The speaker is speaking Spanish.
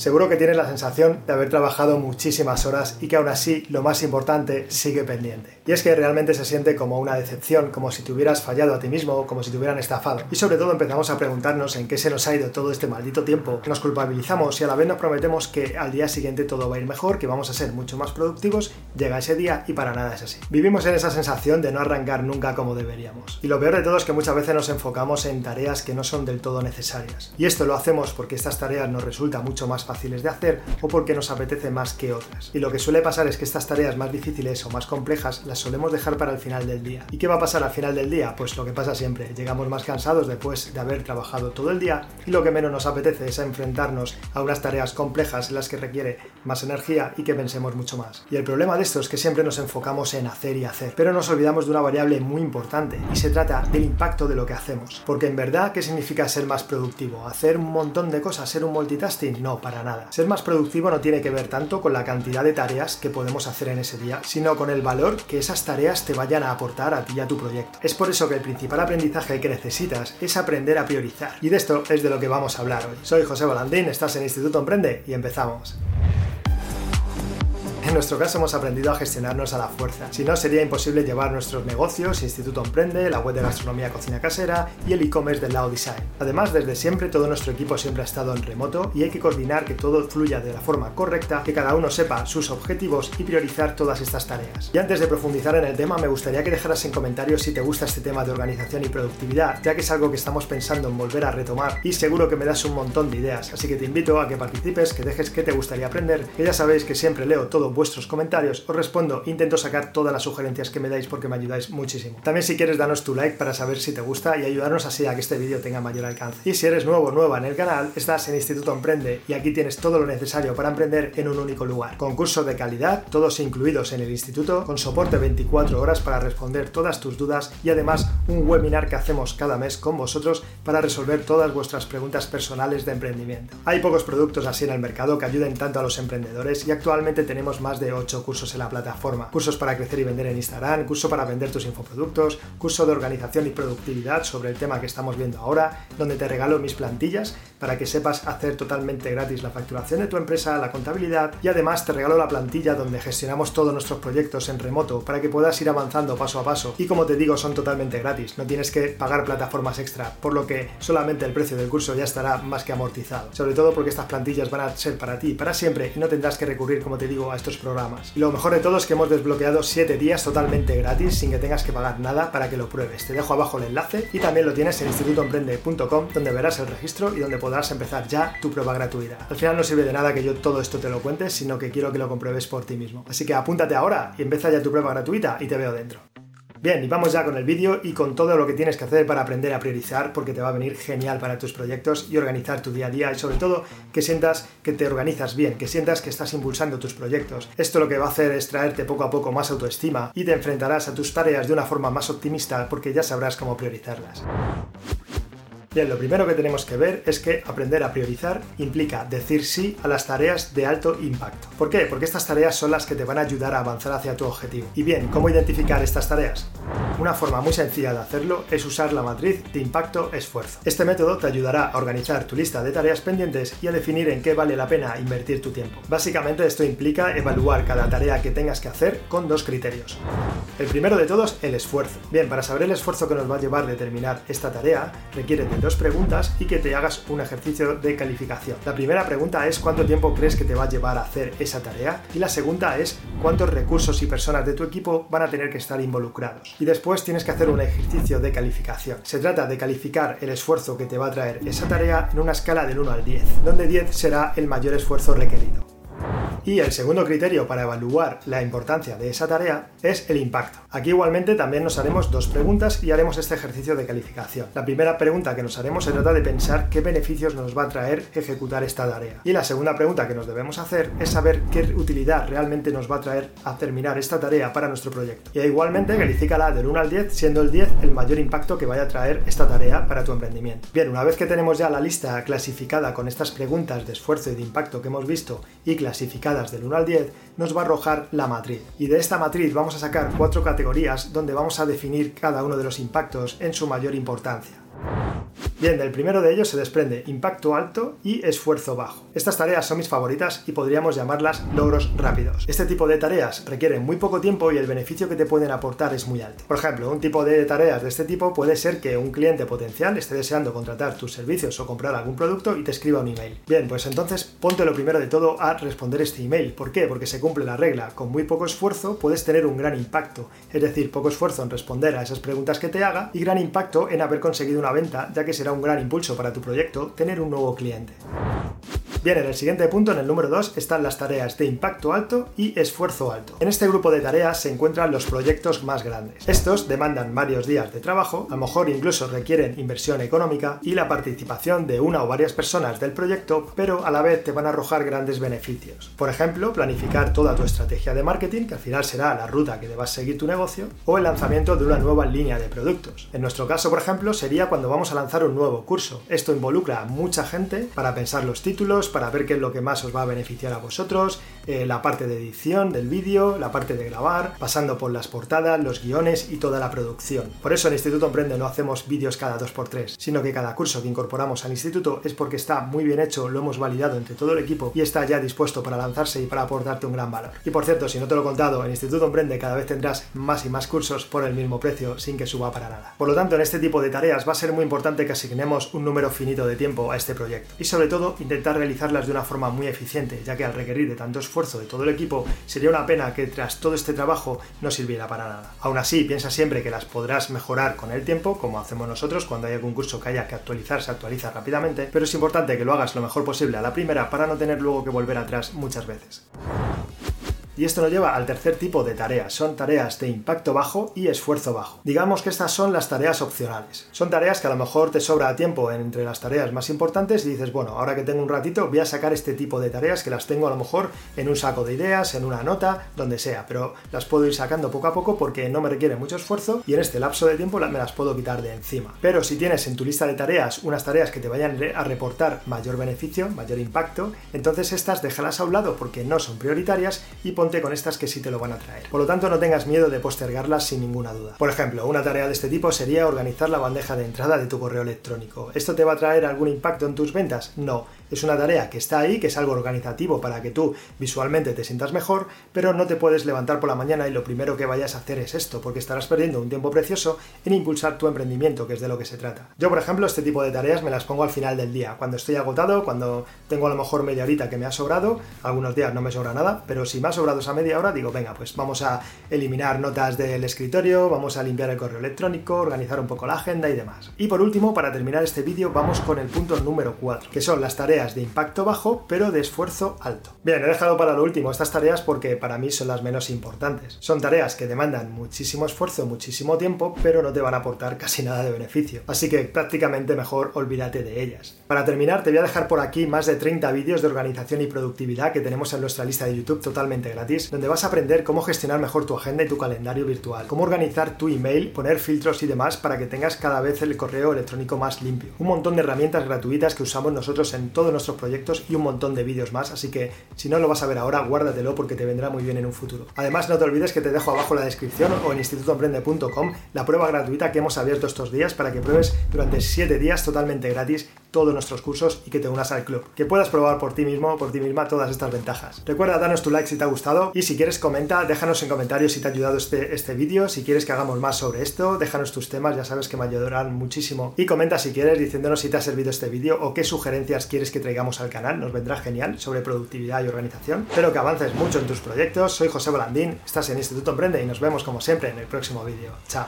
Seguro que tienes la sensación de haber trabajado muchísimas horas y que aún así lo más importante sigue pendiente. Y es que realmente se siente como una decepción, como si te hubieras fallado a ti mismo, como si te hubieran estafado. Y sobre todo empezamos a preguntarnos en qué se nos ha ido todo este maldito tiempo. Nos culpabilizamos y a la vez nos prometemos que al día siguiente todo va a ir mejor, que vamos a ser mucho más productivos. Llega ese día y para nada es así. Vivimos en esa sensación de no arrancar nunca como deberíamos. Y lo peor de todo es que muchas veces nos enfocamos en tareas que no son del todo necesarias. Y esto lo hacemos porque estas tareas nos resultan mucho más fáciles de hacer o porque nos apetece más que otras. Y lo que suele pasar es que estas tareas más difíciles o más complejas las solemos dejar para el final del día. ¿Y qué va a pasar al final del día? Pues lo que pasa siempre, llegamos más cansados después de haber trabajado todo el día y lo que menos nos apetece es enfrentarnos a unas tareas complejas en las que requiere más energía y que pensemos mucho más. Y el problema de esto es que siempre nos enfocamos en hacer y hacer, pero nos olvidamos de una variable muy importante y se trata del impacto de lo que hacemos. Porque en verdad, ¿qué significa ser más productivo? ¿Hacer un montón de cosas? ¿Ser un multitasking? No, para nada. Ser más productivo no tiene que ver tanto con la cantidad de tareas que podemos hacer en ese día, sino con el valor que esas tareas te vayan a aportar a ti y a tu proyecto. Es por eso que el principal aprendizaje que necesitas es aprender a priorizar. Y de esto es de lo que vamos a hablar hoy. Soy José Volandín, estás en Instituto Emprende y empezamos. En nuestro caso hemos aprendido a gestionarnos a la fuerza, si no sería imposible llevar nuestros negocios, Instituto Emprende, la web de gastronomía cocina casera y el e-commerce del Lao Design. Además, desde siempre todo nuestro equipo siempre ha estado en remoto y hay que coordinar que todo fluya de la forma correcta, que cada uno sepa sus objetivos y priorizar todas estas tareas. Y antes de profundizar en el tema, me gustaría que dejaras en comentarios si te gusta este tema de organización y productividad, ya que es algo que estamos pensando en volver a retomar y seguro que me das un montón de ideas, así que te invito a que participes, que dejes que te gustaría aprender, que ya sabéis que siempre leo todo vuestros comentarios, os respondo, intento sacar todas las sugerencias que me dais porque me ayudáis muchísimo. También si quieres danos tu like para saber si te gusta y ayudarnos así a que este vídeo tenga mayor alcance. Y si eres nuevo o nueva en el canal, estás en Instituto Emprende y aquí tienes todo lo necesario para emprender en un único lugar. Concursos de calidad, todos incluidos en el instituto, con soporte 24 horas para responder todas tus dudas y además un webinar que hacemos cada mes con vosotros para resolver todas vuestras preguntas personales de emprendimiento. Hay pocos productos así en el mercado que ayuden tanto a los emprendedores y actualmente tenemos más de 8 cursos en la plataforma. Cursos para crecer y vender en Instagram, curso para vender tus infoproductos, curso de organización y productividad sobre el tema que estamos viendo ahora, donde te regalo mis plantillas para que sepas hacer totalmente gratis la facturación de tu empresa, la contabilidad y además te regalo la plantilla donde gestionamos todos nuestros proyectos en remoto para que puedas ir avanzando paso a paso. Y como te digo, son totalmente gratis, no tienes que pagar plataformas extra, por lo que solamente el precio del curso ya estará más que amortizado. Sobre todo porque estas plantillas van a ser para ti, para siempre, y no tendrás que recurrir, como te digo, a estos programas. Y lo mejor de todo es que hemos desbloqueado 7 días totalmente gratis sin que tengas que pagar nada para que lo pruebes. Te dejo abajo el enlace y también lo tienes en institutoemprende.com donde verás el registro y donde podrás empezar ya tu prueba gratuita. Al final no sirve de nada que yo todo esto te lo cuente, sino que quiero que lo compruebes por ti mismo. Así que apúntate ahora y empieza ya tu prueba gratuita y te veo dentro. Bien, y vamos ya con el vídeo y con todo lo que tienes que hacer para aprender a priorizar, porque te va a venir genial para tus proyectos y organizar tu día a día y sobre todo que sientas que te organizas bien, que sientas que estás impulsando tus proyectos. Esto lo que va a hacer es traerte poco a poco más autoestima y te enfrentarás a tus tareas de una forma más optimista porque ya sabrás cómo priorizarlas. Bien, lo primero que tenemos que ver es que aprender a priorizar implica decir sí a las tareas de alto impacto. ¿Por qué? Porque estas tareas son las que te van a ayudar a avanzar hacia tu objetivo. Y bien, ¿cómo identificar estas tareas? Una forma muy sencilla de hacerlo es usar la matriz de impacto-esfuerzo. Este método te ayudará a organizar tu lista de tareas pendientes y a definir en qué vale la pena invertir tu tiempo. Básicamente esto implica evaluar cada tarea que tengas que hacer con dos criterios. El primero de todos, el esfuerzo. Bien, para saber el esfuerzo que nos va a llevar determinar esta tarea, requiere de dos preguntas y que te hagas un ejercicio de calificación. La primera pregunta es cuánto tiempo crees que te va a llevar a hacer esa tarea y la segunda es cuántos recursos y personas de tu equipo van a tener que estar involucrados. Y después tienes que hacer un ejercicio de calificación. Se trata de calificar el esfuerzo que te va a traer esa tarea en una escala del 1 al 10, donde 10 será el mayor esfuerzo requerido. Y el segundo criterio para evaluar la importancia de esa tarea es el impacto. Aquí igualmente también nos haremos dos preguntas y haremos este ejercicio de calificación. La primera pregunta que nos haremos se trata de pensar qué beneficios nos va a traer ejecutar esta tarea. Y la segunda pregunta que nos debemos hacer es saber qué utilidad realmente nos va a traer a terminar esta tarea para nuestro proyecto. Y igualmente califícala del 1 al 10, siendo el 10 el mayor impacto que vaya a traer esta tarea para tu emprendimiento. Bien, una vez que tenemos ya la lista clasificada con estas preguntas de esfuerzo y de impacto que hemos visto y clasificada del 1 al 10, nos va a arrojar la matriz. Y de esta matriz vamos a sacar cuatro categorías donde vamos a definir cada uno de los impactos en su mayor importancia. Bien, del primero de ellos se desprende impacto alto y esfuerzo bajo. Estas tareas son mis favoritas y podríamos llamarlas logros rápidos. Este tipo de tareas requieren muy poco tiempo y el beneficio que te pueden aportar es muy alto. Por ejemplo, un tipo de tareas de este tipo puede ser que un cliente potencial esté deseando contratar tus servicios o comprar algún producto y te escriba un email. Bien, pues entonces ponte lo primero de todo a responder este email. ¿Por qué? Porque se cumple la regla. Con muy poco esfuerzo puedes tener un gran impacto. Es decir, poco esfuerzo en responder a esas preguntas que te haga y gran impacto en haber conseguido una venta, ya que será un gran impulso para tu proyecto tener un nuevo cliente. Bien, en el siguiente punto, en el número 2, están las tareas de impacto alto y esfuerzo alto. En este grupo de tareas se encuentran los proyectos más grandes. Estos demandan varios días de trabajo, a lo mejor incluso requieren inversión económica y la participación de una o varias personas del proyecto, pero a la vez te van a arrojar grandes beneficios. Por ejemplo, planificar toda tu estrategia de marketing, que al final será la ruta que debas seguir tu negocio, o el lanzamiento de una nueva línea de productos. En nuestro caso, por ejemplo, sería cuando vamos a lanzar un nuevo curso. Esto involucra a mucha gente para pensar los títulos, para ver qué es lo que más os va a beneficiar a vosotros, eh, la parte de edición del vídeo, la parte de grabar, pasando por las portadas, los guiones y toda la producción. Por eso en Instituto Emprende no hacemos vídeos cada 2x3, sino que cada curso que incorporamos al instituto es porque está muy bien hecho, lo hemos validado entre todo el equipo y está ya dispuesto para lanzarse y para aportarte un gran valor. Y por cierto, si no te lo he contado, en Instituto Emprende cada vez tendrás más y más cursos por el mismo precio sin que suba para nada. Por lo tanto, en este tipo de tareas va a ser muy importante que asignemos un número finito de tiempo a este proyecto y sobre todo intentar de una forma muy eficiente, ya que al requerir de tanto esfuerzo de todo el equipo, sería una pena que tras todo este trabajo no sirviera para nada. Aún así, piensa siempre que las podrás mejorar con el tiempo, como hacemos nosotros cuando hay algún curso que haya que actualizar, se actualiza rápidamente, pero es importante que lo hagas lo mejor posible a la primera para no tener luego que volver atrás muchas veces. Y esto nos lleva al tercer tipo de tareas. Son tareas de impacto bajo y esfuerzo bajo. Digamos que estas son las tareas opcionales. Son tareas que a lo mejor te sobra tiempo entre las tareas más importantes y dices, bueno, ahora que tengo un ratito voy a sacar este tipo de tareas que las tengo a lo mejor en un saco de ideas, en una nota, donde sea, pero las puedo ir sacando poco a poco porque no me requiere mucho esfuerzo y en este lapso de tiempo me las puedo quitar de encima. Pero si tienes en tu lista de tareas unas tareas que te vayan a reportar mayor beneficio, mayor impacto, entonces estas déjalas a un lado porque no son prioritarias y con estas que sí te lo van a traer. Por lo tanto, no tengas miedo de postergarlas sin ninguna duda. Por ejemplo, una tarea de este tipo sería organizar la bandeja de entrada de tu correo electrónico. ¿Esto te va a traer algún impacto en tus ventas? No. Es una tarea que está ahí, que es algo organizativo para que tú visualmente te sientas mejor, pero no te puedes levantar por la mañana y lo primero que vayas a hacer es esto, porque estarás perdiendo un tiempo precioso en impulsar tu emprendimiento, que es de lo que se trata. Yo, por ejemplo, este tipo de tareas me las pongo al final del día, cuando estoy agotado, cuando tengo a lo mejor media horita que me ha sobrado, algunos días no me sobra nada, pero si me ha sobrado esa media hora, digo, venga, pues vamos a eliminar notas del escritorio, vamos a limpiar el correo electrónico, organizar un poco la agenda y demás. Y por último, para terminar este vídeo, vamos con el punto número 4, que son las tareas de impacto bajo pero de esfuerzo alto. Bien, he dejado para lo último estas tareas porque para mí son las menos importantes. Son tareas que demandan muchísimo esfuerzo, muchísimo tiempo, pero no te van a aportar casi nada de beneficio. Así que prácticamente mejor olvídate de ellas. Para terminar, te voy a dejar por aquí más de 30 vídeos de organización y productividad que tenemos en nuestra lista de YouTube totalmente gratis, donde vas a aprender cómo gestionar mejor tu agenda y tu calendario virtual, cómo organizar tu email, poner filtros y demás para que tengas cada vez el correo electrónico más limpio. Un montón de herramientas gratuitas que usamos nosotros en todo nuestros proyectos y un montón de vídeos más, así que si no lo vas a ver ahora, guárdatelo porque te vendrá muy bien en un futuro. Además, no te olvides que te dejo abajo la descripción o en institutoemprende.com la prueba gratuita que hemos abierto estos días para que pruebes durante 7 días totalmente gratis todos nuestros cursos y que te unas al club. Que puedas probar por ti mismo por ti misma todas estas ventajas. Recuerda darnos tu like si te ha gustado y si quieres comenta, déjanos en comentarios si te ha ayudado este, este vídeo, si quieres que hagamos más sobre esto, déjanos tus temas, ya sabes que me ayudarán muchísimo. Y comenta si quieres diciéndonos si te ha servido este vídeo o qué sugerencias quieres traigamos al canal, nos vendrá genial sobre productividad y organización. Espero que avances mucho en tus proyectos, soy José Bolandín, estás en Instituto Emprende y nos vemos como siempre en el próximo vídeo. Chao.